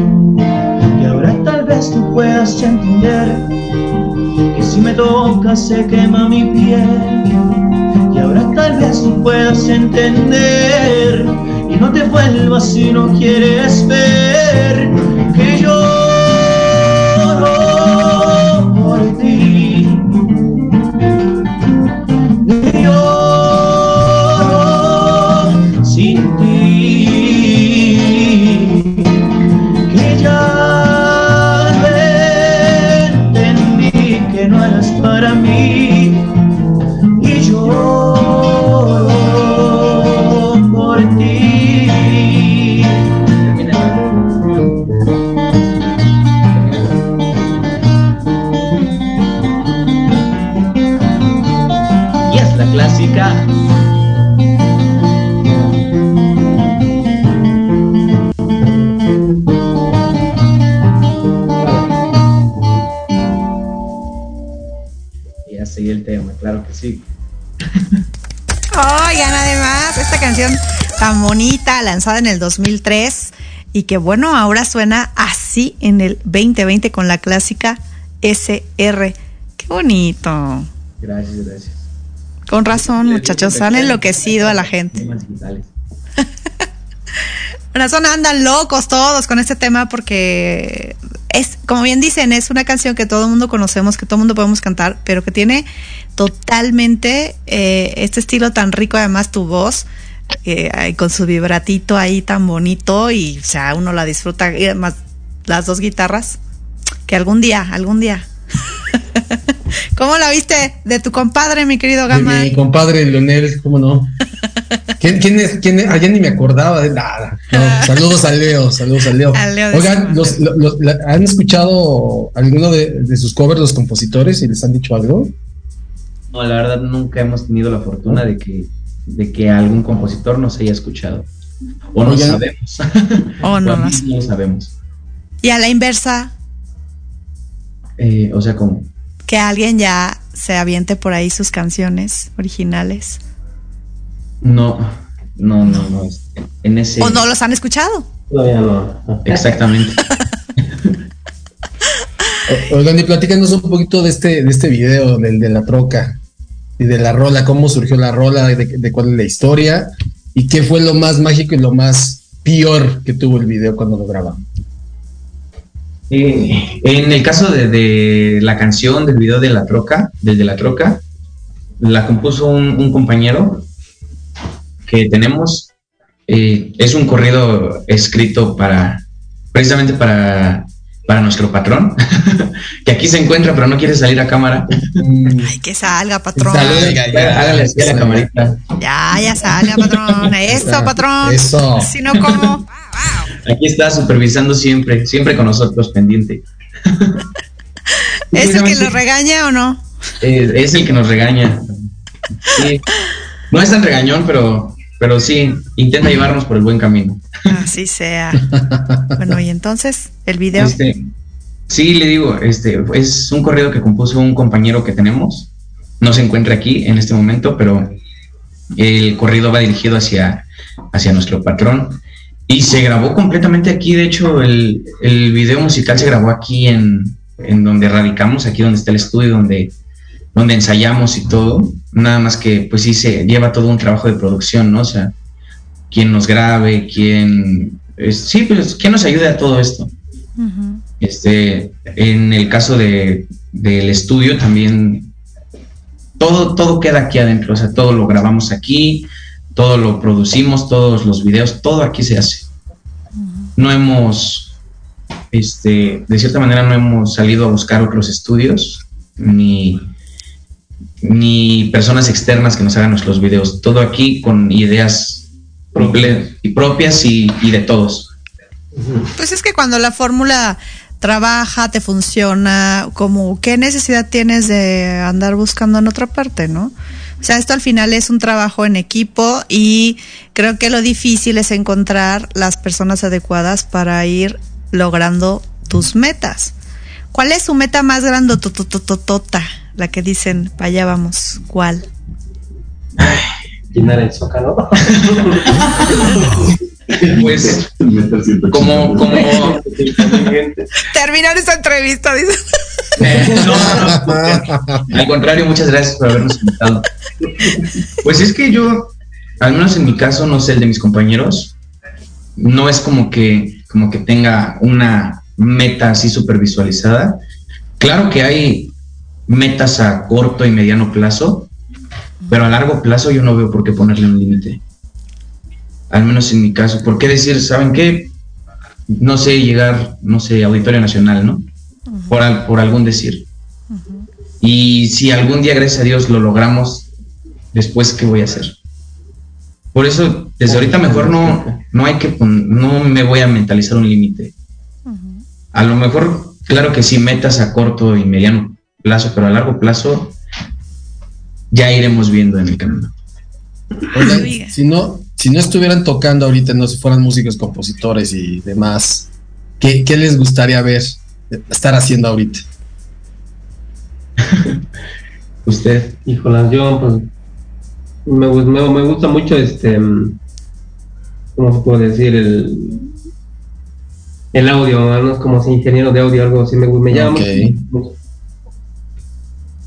Y ahora tal vez tú puedas entender si me tocas se quema mi piel. Y ahora tal vez tú puedas entender y no te vuelvas si no quieres ver clásica. Y ya seguí el tema, claro que sí. Oigan, además, esta canción tan bonita, lanzada en el 2003, y que bueno, ahora suena así en el 2020 con la clásica SR. Qué bonito. Gracias, gracias. Con razón, muchachos, han enloquecido a la gente. Con razón andan locos todos con este tema porque es, como bien dicen, es una canción que todo el mundo conocemos, que todo el mundo podemos cantar, pero que tiene totalmente eh, este estilo tan rico, además tu voz, eh, con su vibratito ahí tan bonito y, o sea, uno la disfruta y además las dos guitarras, que algún día, algún día. ¿Cómo la viste de tu compadre, mi querido De Gama? mi compadre Leonel, ¿cómo no? ¿Quién, quién es? ¿Quién es? Ah, ni me acordaba de nada. No, saludos a Leo, saludos a Leo. A Leo Oigan, los- lo- los- la- ¿han escuchado alguno de, de sus covers los compositores y les han dicho algo? No, la verdad nunca hemos tenido la fortuna de que, de que algún compositor nos haya escuchado. O no Oigan. sabemos. No, O no no lo sabemos. Y a la inversa, Eh, o sea, como que alguien ya se aviente por ahí sus canciones originales. no, no, no, no. En ese. ¿O no los han escuchado? Todavía no. Exactamente. Oigan, y platícanos un poquito de este, de este video, del de la troca y de la rola, cómo surgió la rola, de, de cuál es la historia y qué fue lo más mágico y lo más peor que tuvo el video cuando lo grabaron. Eh, en el caso de, de la canción, del video de la troca, del de la troca, la compuso un, un compañero que tenemos. eh, es un corrido escrito para, precisamente para, para nuestro patrón, que aquí se encuentra, pero no quiere salir a cámara. Ay, que salga, patrón. Salga, ya, Hágale así a la salga. camarita. Ya, ya salga, patrón. Eso, patrón. Eso. Si no, ¿cómo? Aquí está supervisando siempre, siempre con nosotros pendiente. ¿Es el que lo regaña o no? Eh, es el que nos regaña. Sí. No es tan regañón, pero, pero sí, intenta llevarnos por el buen camino. Así sea. Bueno, y entonces, el video. Este, sí, le digo, este, es un corrido que compuso un compañero que tenemos. No se encuentra aquí en este momento, pero el corrido va dirigido hacia, hacia nuestro patrón. Y se grabó completamente aquí. De hecho, el, el video musical se grabó aquí en, en donde radicamos, aquí donde está el estudio, donde, donde ensayamos y todo. Nada más que, pues sí, se lleva todo un trabajo de producción, ¿no? O sea, quién nos grabe, quién. es- sí, pues, quién nos ayude a todo esto. Este, en el caso de, del estudio también todo, todo queda aquí adentro, o sea, todo lo grabamos aquí, todo lo producimos, todos los videos, todo aquí se hace. No hemos, este, de cierta manera no hemos salido a buscar otros estudios, ni, ni personas externas que nos hagan nuestros videos, todo aquí con ideas propias y, propias y, y de todos. Pues es que cuando la fórmula trabaja, te funciona, como qué necesidad tienes de andar buscando en otra parte, ¿no? O sea, esto al final es un trabajo en equipo y creo que lo difícil es encontrar las personas adecuadas para ir logrando tus metas. ¿Cuál es su meta más grande? Totototota, La que dicen, para allá vamos. ¿Cuál? Llenar el zócalo. Pues como, como Terminar esta entrevista, dice. No, no, no. Al contrario, muchas gracias por habernos invitado. Pues es que yo, al menos en mi caso, no sé, el de mis compañeros, no es como que, como que tenga una meta así súper visualizada. Claro que hay metas a corto y mediano plazo, pero a largo plazo yo no veo por qué ponerle un límite. Al menos en mi caso. ¿Por qué decir, saben qué? No sé, llegar, no sé, Auditorio Nacional, ¿no? Por, al- por algún decir. Y si algún día, gracias a Dios, lo logramos, después, ¿qué voy a hacer? Por eso, desde ahorita mejor no, no hay que, no me voy a mentalizar un límite. A lo mejor, claro que sí, metas a corto y mediano plazo, pero a largo plazo ya iremos viendo en el camino. Oigan, si no, si no estuvieran tocando ahorita, no si fueran músicos, compositores y demás, ¿qué, qué les gustaría ver, estar haciendo ahorita? Usted, Híjolas, yo pues me, me, me gusta mucho este ¿cómo se puede decir? el el audio, ¿no? como si ingeniero de audio algo así me, me llama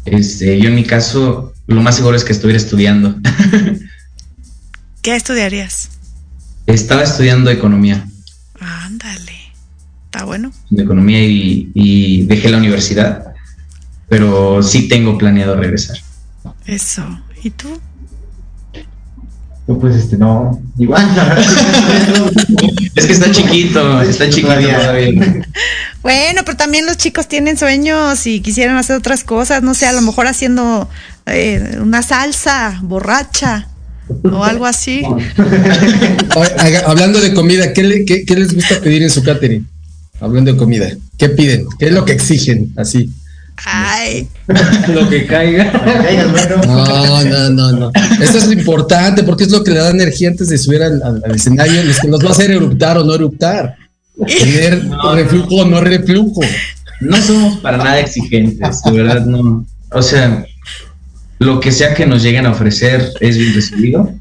este, yo en mi caso, lo más seguro es que estuviera estudiando. ¿Qué estudiarías? Estaba estudiando economía. Está bueno. de economía y, y dejé la universidad, pero sí tengo planeado regresar. Eso. ¿Y tú? Yo, pues, este, no. Igual, Es que está chiquito, está chiquito Todavía. todavía. Bueno, pero también los chicos tienen sueños y quisieran hacer otras cosas, no sé, a lo mejor haciendo eh, una salsa borracha o algo así. Hablando de comida, ¿qué, le- qué- qué les gusta pedir en su catering? Hablando de comida, ¿qué piden? ¿Qué es lo que exigen? Así. Ay, Lo que caiga. No, no, no, no. Esto es lo importante porque es lo que le da energía antes de subir al, al- al escenario, es que nos va a hacer eruptar o no eruptar. Tener reflujo o no reflujo. No somos para nada exigentes, de verdad no. O sea, lo que sea que nos lleguen a ofrecer es bien recibido.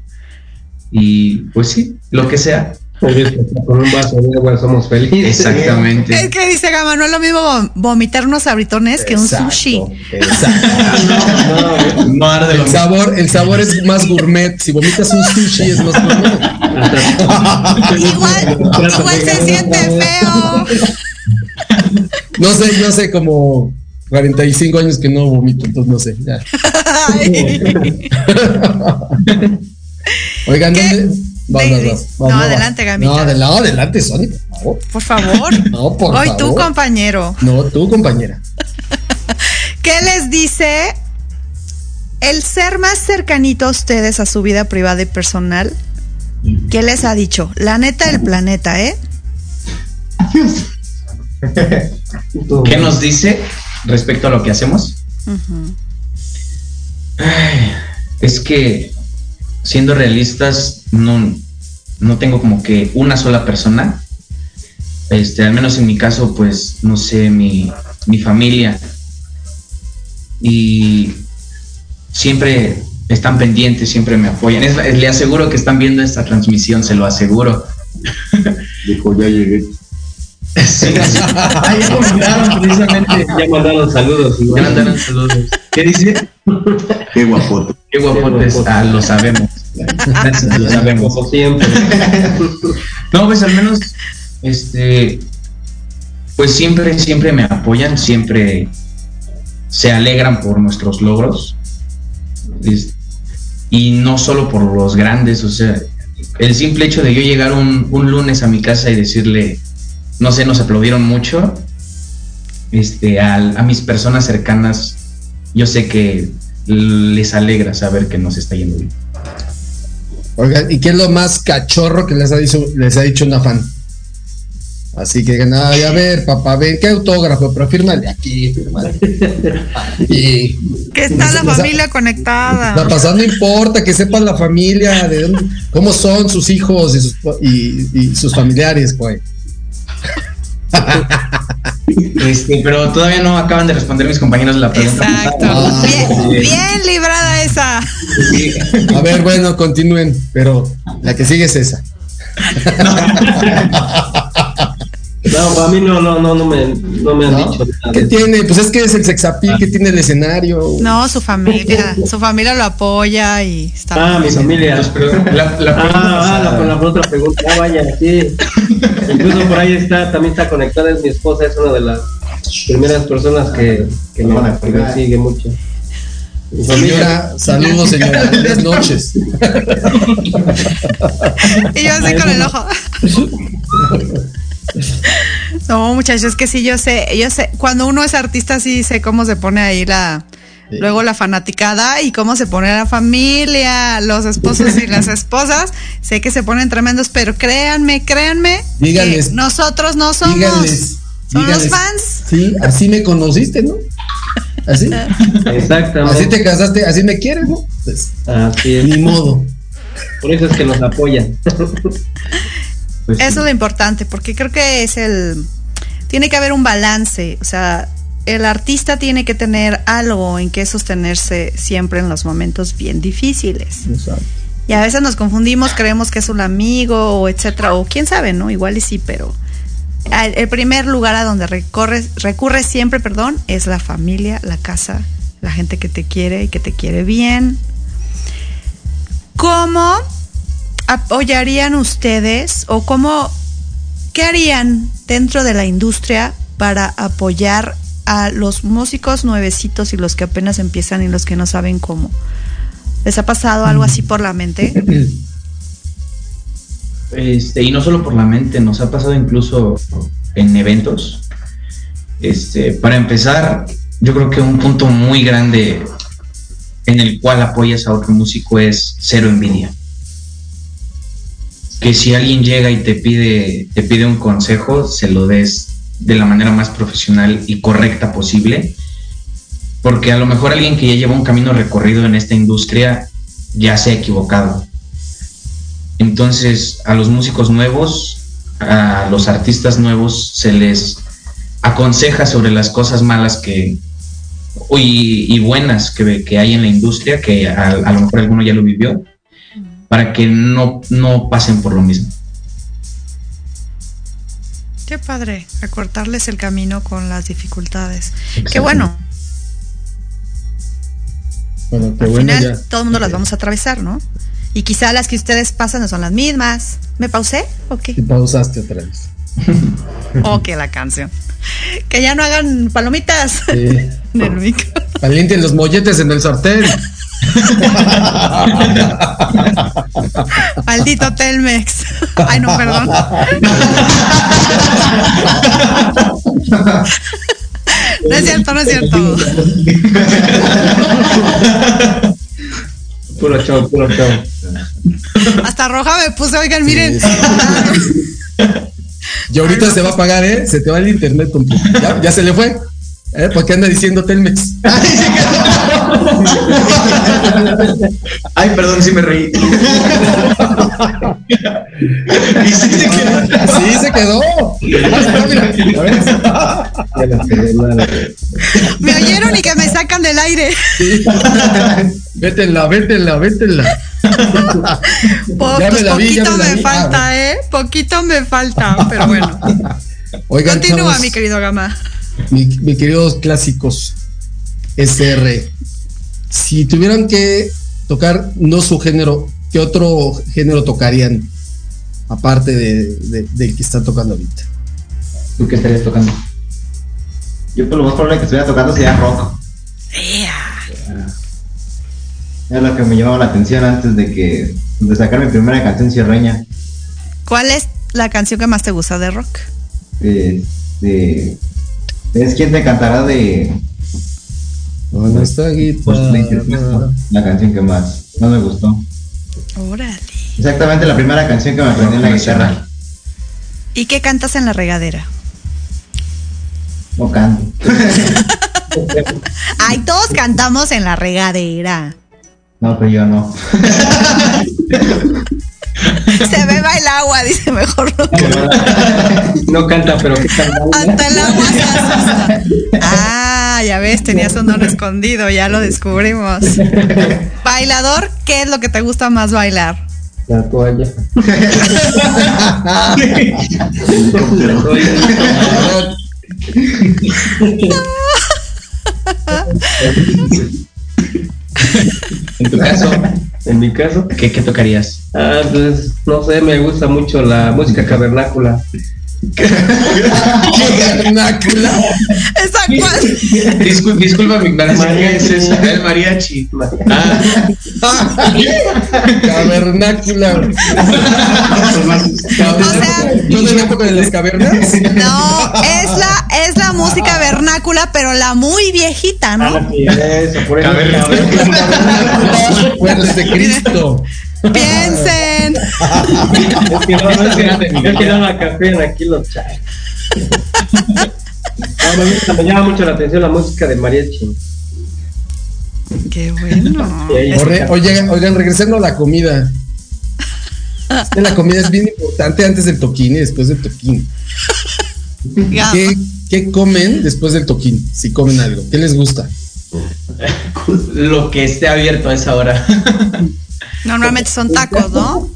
Y pues sí, lo que sea. Con un vaso de agua somos felices. Exactamente. es que dice Gama, no es lo mismo vom- vomitar unos abritones que un sushi. exacto. No, No arde lo El sabor, el sabor es más gourmet. Si vomitas un sushi es más gourmet. Igual, igual se siente feo. No sé, no sé, como 45 años que no vomito, entonces no sé. ya. Oigan, ¿Qué? ¿dónde? No, adelante, Gamita. No, de- no, adelante, Sony, por favor. Por favor. No, por Hoy favor. tú, compañero. No, tú, compañera. ¿Qué les dice el ser más cercanito a ustedes a su vida privada y personal? ¿Qué les ha dicho? La neta del planeta, ¿eh? ¿Qué nos dice respecto a lo que hacemos? Ay, es que siendo realistas, no, no tengo como que una sola persona. Este, al menos en mi caso, pues, no sé, mi, mi familia. Y siempre están pendientes, siempre me apoyan. Es- le aseguro que están viendo esta transmisión, se lo aseguro. Dijo, ya llegué. Sí, sí. Ah, ya comentaron precisamente. Ya mandaron saludos Ya igual. mandaron saludos. ¿Qué dice? Qué guapote. Qué guapotes. guapotes. Ah, lo sabemos. No, pues al menos, este, pues siempre, siempre me apoyan, siempre se alegran por nuestros logros. Y no solo por los grandes, o sea, el simple hecho de yo llegar un, un lunes a mi casa y decirle, no sé, nos aplaudieron mucho, este, a mis personas cercanas, yo sé que les alegra saber que nos está yendo bien. Oigan, ¿y qué es lo más cachorro que les ha dicho, les ha dicho una fan? Así que, nada, a ver, papá, ven, ¿qué autógrafo? Pero fírmale aquí, fírmale. Y Que está la O sea, familia conectada. la pasada no importa, que sepan la familia, de dónde, cómo son sus hijos y sus, y, y sus familiares, güey. Este, pero todavía no acaban de responder mis compañeros la pregunta. Exacto. Ah, bien, bien librada esa. Sí. A ver, bueno, continúen, pero la que sigue es esa. No, a mí no, no, no, no me, no me han ¿no? dicho nada. ¿Qué tiene? Pues es que es el sexapil que tiene el escenario. No, su familia. Su familia lo apoya y está. Ah, mi familia. La, la Ah, ah, la, la otra pregunta. Ah, vaya, sí. Incluso por ahí está, también está conectada, es mi esposa, es una de las primeras personas que, que me, me sigue mucho. Mi familia. Señora, saludos, señora. Buenas noches. Y yo así con el ojo. No, muchachos, que sí, yo sé, yo sé, cuando uno es artista sí sé cómo se pone ahí la, Sí. luego la fanaticada y cómo se pone la familia, los esposos y las esposas, sé que se ponen tremendos, pero créanme, créanme, Díganles. que nosotros no somos, Díganles. son díganles. los fans. Sí, así me conociste, ¿no? Así. Exactamente. Así te casaste, así me quieres, ¿no? Pues, Así es. ni modo. Por eso es que nos apoyan. Pues, Eso es lo importante, porque creo que es el. Tiene que haber un balance. O sea, el artista tiene que tener algo en que sostenerse siempre en los momentos bien difíciles. Y a veces nos confundimos, creemos que es un amigo o etcétera, o quién sabe, ¿no? Igual y sí, pero el primer lugar a donde recorres, recurre siempre, perdón, es la familia, la casa, la gente que te quiere y que te quiere bien. ¿Cómo apoyarían ustedes o cómo, qué harían dentro de la industria para apoyar a los músicos nuevecitos y los que apenas empiezan y los que no saben cómo? ¿Les ha pasado algo así por la mente? este, y no solo por la mente, nos ha pasado incluso en eventos. Este, para empezar, yo creo que un punto muy grande en el cual apoyas a otro músico es cero envidia. Que si alguien llega y te pide, te pide un consejo, se lo des de la manera más profesional y correcta posible. Porque a lo mejor alguien que ya lleva un camino recorrido en esta industria ya se ha equivocado. Entonces, a los músicos nuevos, a los artistas nuevos, se les aconseja sobre las cosas malas que y, y buenas que, que hay en la industria, que a, a lo mejor alguno ya lo vivió, para que no, no pasen por lo mismo. Qué padre, acortarles el camino con las dificultades. Qué bueno, Bueno, qué al bueno final ya. todo el mundo las vamos a atravesar, ¿no? Y quizá las que ustedes pasan no son las mismas. ¿Me pausé? ¿O qué? Y pausaste otra vez. ¿O qué la canción? Que ya no hagan palomitas Sí. en el micro. Calienten los molletes en el sartén. Maldito Telmex. Ay, no, perdón. No es cierto, no es cierto. Puro show, puro show. Hasta roja me puse, oigan, miren. Sí, Y ahorita se va a pagar, ¿eh? Se te va el internet. Ya, ya se le fue. ¿Eh? ¿Por qué anda diciendo Telmex? Ay, perdón, sí me reí. y sí se quedó. Sí, se quedó. Ahí está, mira. A ver. Ya las quedé mal. Me oyeron y que me sacan del aire. Vétenla, vétenla, vétenla. Po- Ya me pues la vi, ya poquito me la me vi. falta, Ah, ¿eh? Poquito me falta, pero bueno. Oigan, Continúa, chavos, mi querido Gama. mi, mi queridos clásicos SR. Si tuvieran que tocar no su género, ¿qué otro género tocarían? Aparte de, de- del que están tocando ahorita. ¿Tú qué estarías tocando? Yo por lo más probable que estuviera tocando sería rock. Era lo que me llamaba la atención antes de que de sacar mi primera canción cierreña. ¿Cuál es la canción que más te gusta de rock? De- es quien te cantará de Con esta guitarra. la, canción que más, más me gustó. Órale. Exactamente la primera canción que me aprendí en la guitarra. ¿Y qué cantas en la regadera? No canto. Ay, todos cantamos en la regadera. No, pero yo no. Se beba el agua, dice mejor no. No canta, pero ¿qué canta? Hasta el agua se asusta. Ah, ya ves, tenías un don escondido, ya lo descubrimos. Bailador, ¿qué es lo que te gusta más bailar? La toalla. En tu caso, En mi caso, ¿qué, qué tocarías? ah, pues no sé, me gusta mucho la música cavernácula. Vernácula. ¿Esa cuál? Discul- disculpa mi ¿qué es eso? El mariachi. Ah, Cavernácula. O sea- ¿Yo no me toco en las cavernas? No, es la, es la música vernácula, pero la muy viejita, ¿no? Ah, eso, por eso. Fuertes de Cristo. Piensen. Es que no, no, es que, es que no la cafean aquí los chavos. Ah, me, llama mucho la atención la música de mariachi. Qué bueno. Oigan, oigan, regresando a la comida. La comida es bien importante antes del toquín y después del toquín. ¿Qué, qué comen después del toquín? Si comen algo. ¿Qué les gusta? lo que esté abierto a esa hora. Normalmente son tacos, ¿no?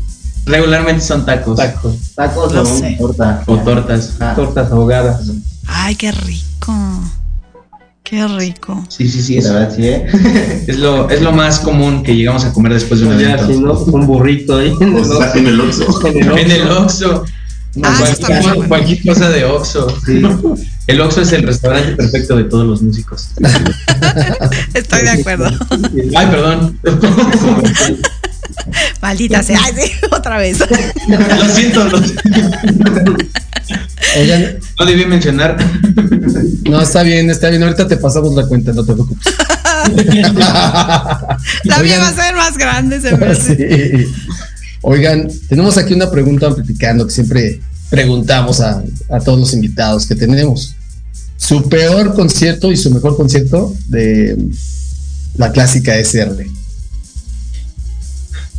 Regularmente son tacos Tacos, Tacos No o sé. torta. o tortas. Ah, tortas ahogadas. Ay, qué rico. Qué rico. Sí, sí, sí. la Es, verdad, sí, ¿eh? es lo, es lo más común que llegamos a comer después de un Ya, evento. si no, un burrito ahí. En el Está en el Oxxo. En el Oxxo. Ah, bueno. cualquier cosa de Oxxo. El Oxxo es el restaurante perfecto de todos los músicos. Estoy de acuerdo. Ay, perdón. Maldita sea. Ay, sí, otra vez. Lo siento, lo siento. Oigan, No debí mencionar. no, está bien, está bien. Ahorita te pasamos la cuenta, no te preocupes. La mía va a ser más grande, se me. Sí. Oigan, tenemos aquí una pregunta amplificando que siempre preguntamos a, a todos los invitados que tenemos. Su peor concierto y su mejor concierto de la clásica SR.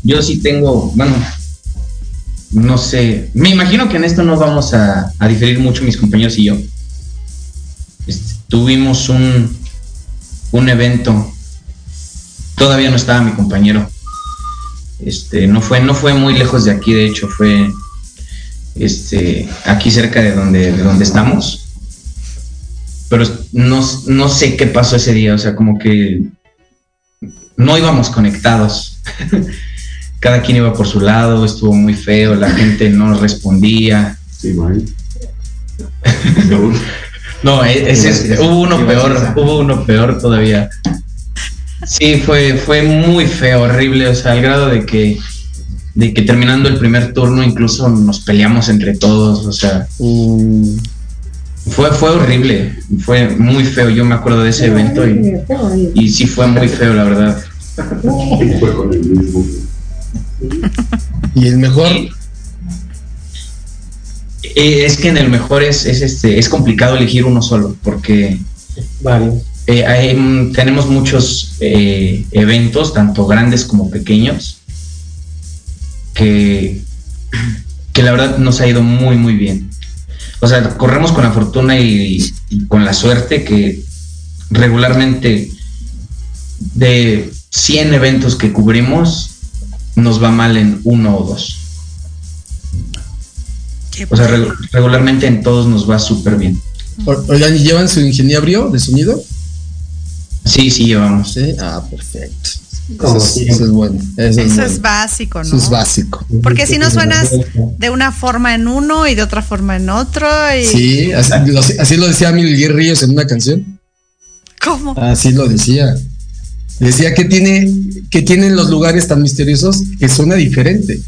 Yo sí tengo, bueno, no sé, me imagino que en esto no vamos a, diferir mucho mis compañeros y yo. Este, tuvimos un, un evento, todavía no estaba mi compañero. Este, no fue, no fue muy lejos de aquí, de hecho, fue este, aquí cerca de donde, de donde estamos. Pero no, no sé qué pasó ese día, o sea, como que no íbamos conectados. Cada quien iba por su lado, estuvo muy feo, la gente no respondía. Sí. No, e- es- hubo uno peor, hubo uno peor todavía. Sí, fue, fue muy feo, horrible, o sea, al grado de que, de que terminando el primer turno incluso nos peleamos entre todos, o sea, Mm, fue, fue horrible, fue muy feo, yo me acuerdo de ese evento y, y sí fue muy feo, la verdad. Fue con el mismo. Y el mejor, Eh, es que en el mejor es, es, este, es complicado elegir uno solo, porque. Eh, hay, mm, tenemos muchos eh, eventos, tanto grandes como pequeños, que, que la verdad nos ha ido muy, muy bien. O sea, corremos con la fortuna y, y con la suerte que regularmente de 100 eventos que cubrimos, nos va mal en uno o dos. O sea, regularmente en todos nos va súper bien. oigan, ¿y llevan su ingeniero de sonido? Sí, sí, llevamos. Sí, ah, perfecto. Eso es, siempre. eso es bueno. Eso, es, Eso bueno. es básico, ¿no? Eso es básico. Porque si no suenas de una forma en uno y de otra forma en otro. Y... Sí, así, lo- así lo decía Miguel Ríos en una canción. ¿Cómo? Así lo decía. Decía que tiene, que tienen los lugares tan misteriosos que suena diferente.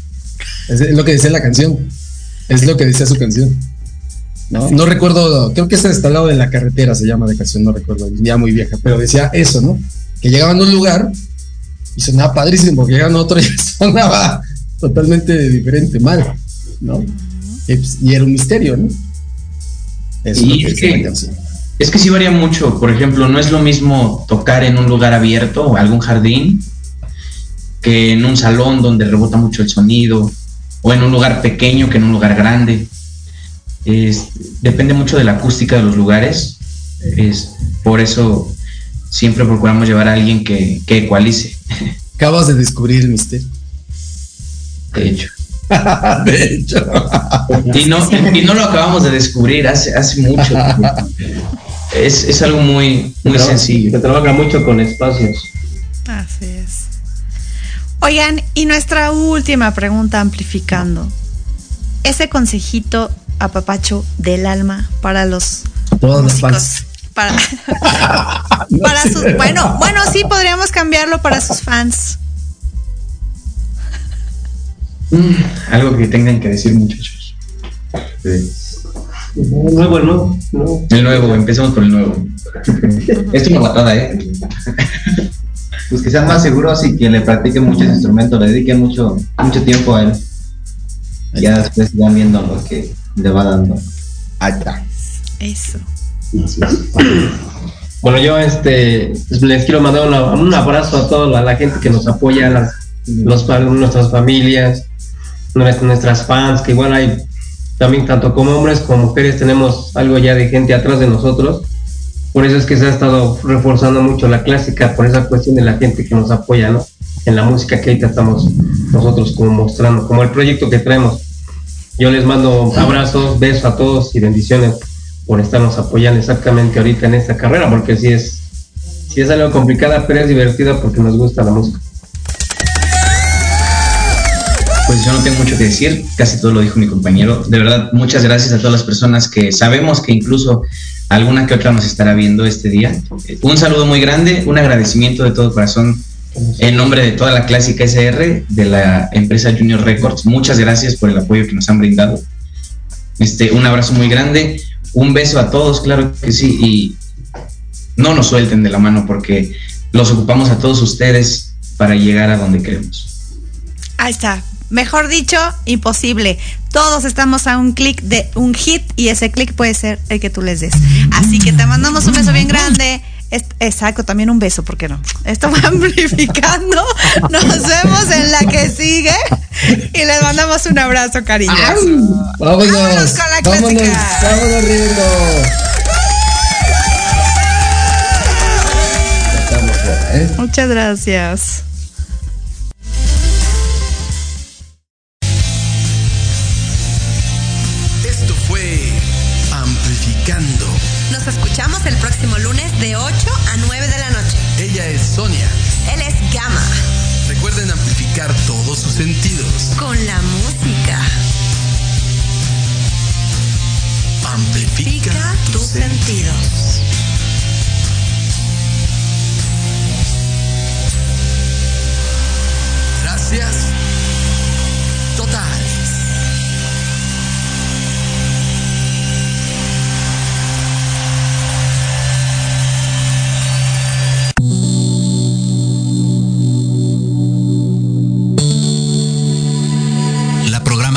Es lo que decía la canción. Es lo que decía su canción. No, no recuerdo, creo que es hasta el lado de la carretera se llama de canción, no recuerdo, ya muy vieja, pero decía eso, ¿no? Que llegaban a un lugar y sonaba padrísimo, porque llegaban a otro y sonaba totalmente diferente, mal, ¿no? Y, pues, y era un misterio, ¿no? Eso es lo que decía la canción. Es que sí varía mucho. Por ejemplo, no es lo mismo tocar en un lugar abierto o algún jardín que en un salón donde rebota mucho el sonido o en un lugar pequeño que en un lugar grande. Es- depende mucho de la acústica de los lugares. Es, por eso siempre procuramos llevar a alguien que, que ecualice. Acabas de descubrir el misterio. De hecho. de hecho. Y no, y no lo acabamos de descubrir hace, hace mucho. Es, es algo muy, muy sencillo. Se trabaja mucho con espacios. Así es. Oigan, y nuestra última pregunta amplificando. Ese consejito a papacho del alma para los músicos. fans. Para, No para sus, bueno, bueno, sí podríamos cambiarlo para sus fans. Mm, algo que tengan que decir, muchachos. Nuevo, ¿no? No. El nuevo, empecemos con el nuevo. Esto es una patada, ¿eh? Pues que sean más seguros y que le practiquen muchos instrumentos, le dediquen mucho, mucho tiempo a él. Ya después van viendo lo que le va dando. Ahí está. Eso. Bueno, yo este les quiero mandar una- un abrazo a toda la, la gente que nos apoya, las, los, nuestras familias, nuestras, fans, que igual hay también tanto como hombres como mujeres tenemos algo ya de gente atrás de nosotros. Por eso es que se ha estado reforzando mucho la clásica, por esa cuestión de la gente que nos apoya, ¿no? En la música que ahorita estamos nosotros como mostrando, como el proyecto que traemos. Yo les mando abrazos, besos a todos y bendiciones por estarnos apoyando exactamente ahorita en esta carrera, porque sí es, sí es algo complicada, pero es divertida porque nos gusta la música. Yo no tengo mucho que decir, casi todo lo dijo mi compañero. De verdad, muchas gracias a todas las personas que sabemos que incluso alguna que otra nos estará viendo este día. Eh, Un saludo muy grande, un agradecimiento de todo corazón En nombre de toda la clásica SR de la empresa Junior Records, muchas gracias por el apoyo que nos han brindado. Este, un abrazo muy grande, un beso a todos, claro que sí, y no nos suelten de la mano porque los ocupamos a todos ustedes para llegar a donde queremos. Ahí está. Mejor dicho, imposible. Todos estamos a un clic de un hit y ese clic puede ser el que tú les des. Así que te mandamos un beso bien grande. Exacto, también un beso, ¿por qué no? Esto va amplificando. Nos vemos en la que sigue y les mandamos un abrazo cariñoso. Vámonos. Vámonos con la vámonos, clásica. vámonos riendo. Muchas gracias. Próximo lunes de 8 a 9 de la noche. Ella es Sonia. Él es Gama, Recuerden amplificar todos sus sentidos. con la música. Amplifica tus sentidos. Gracias.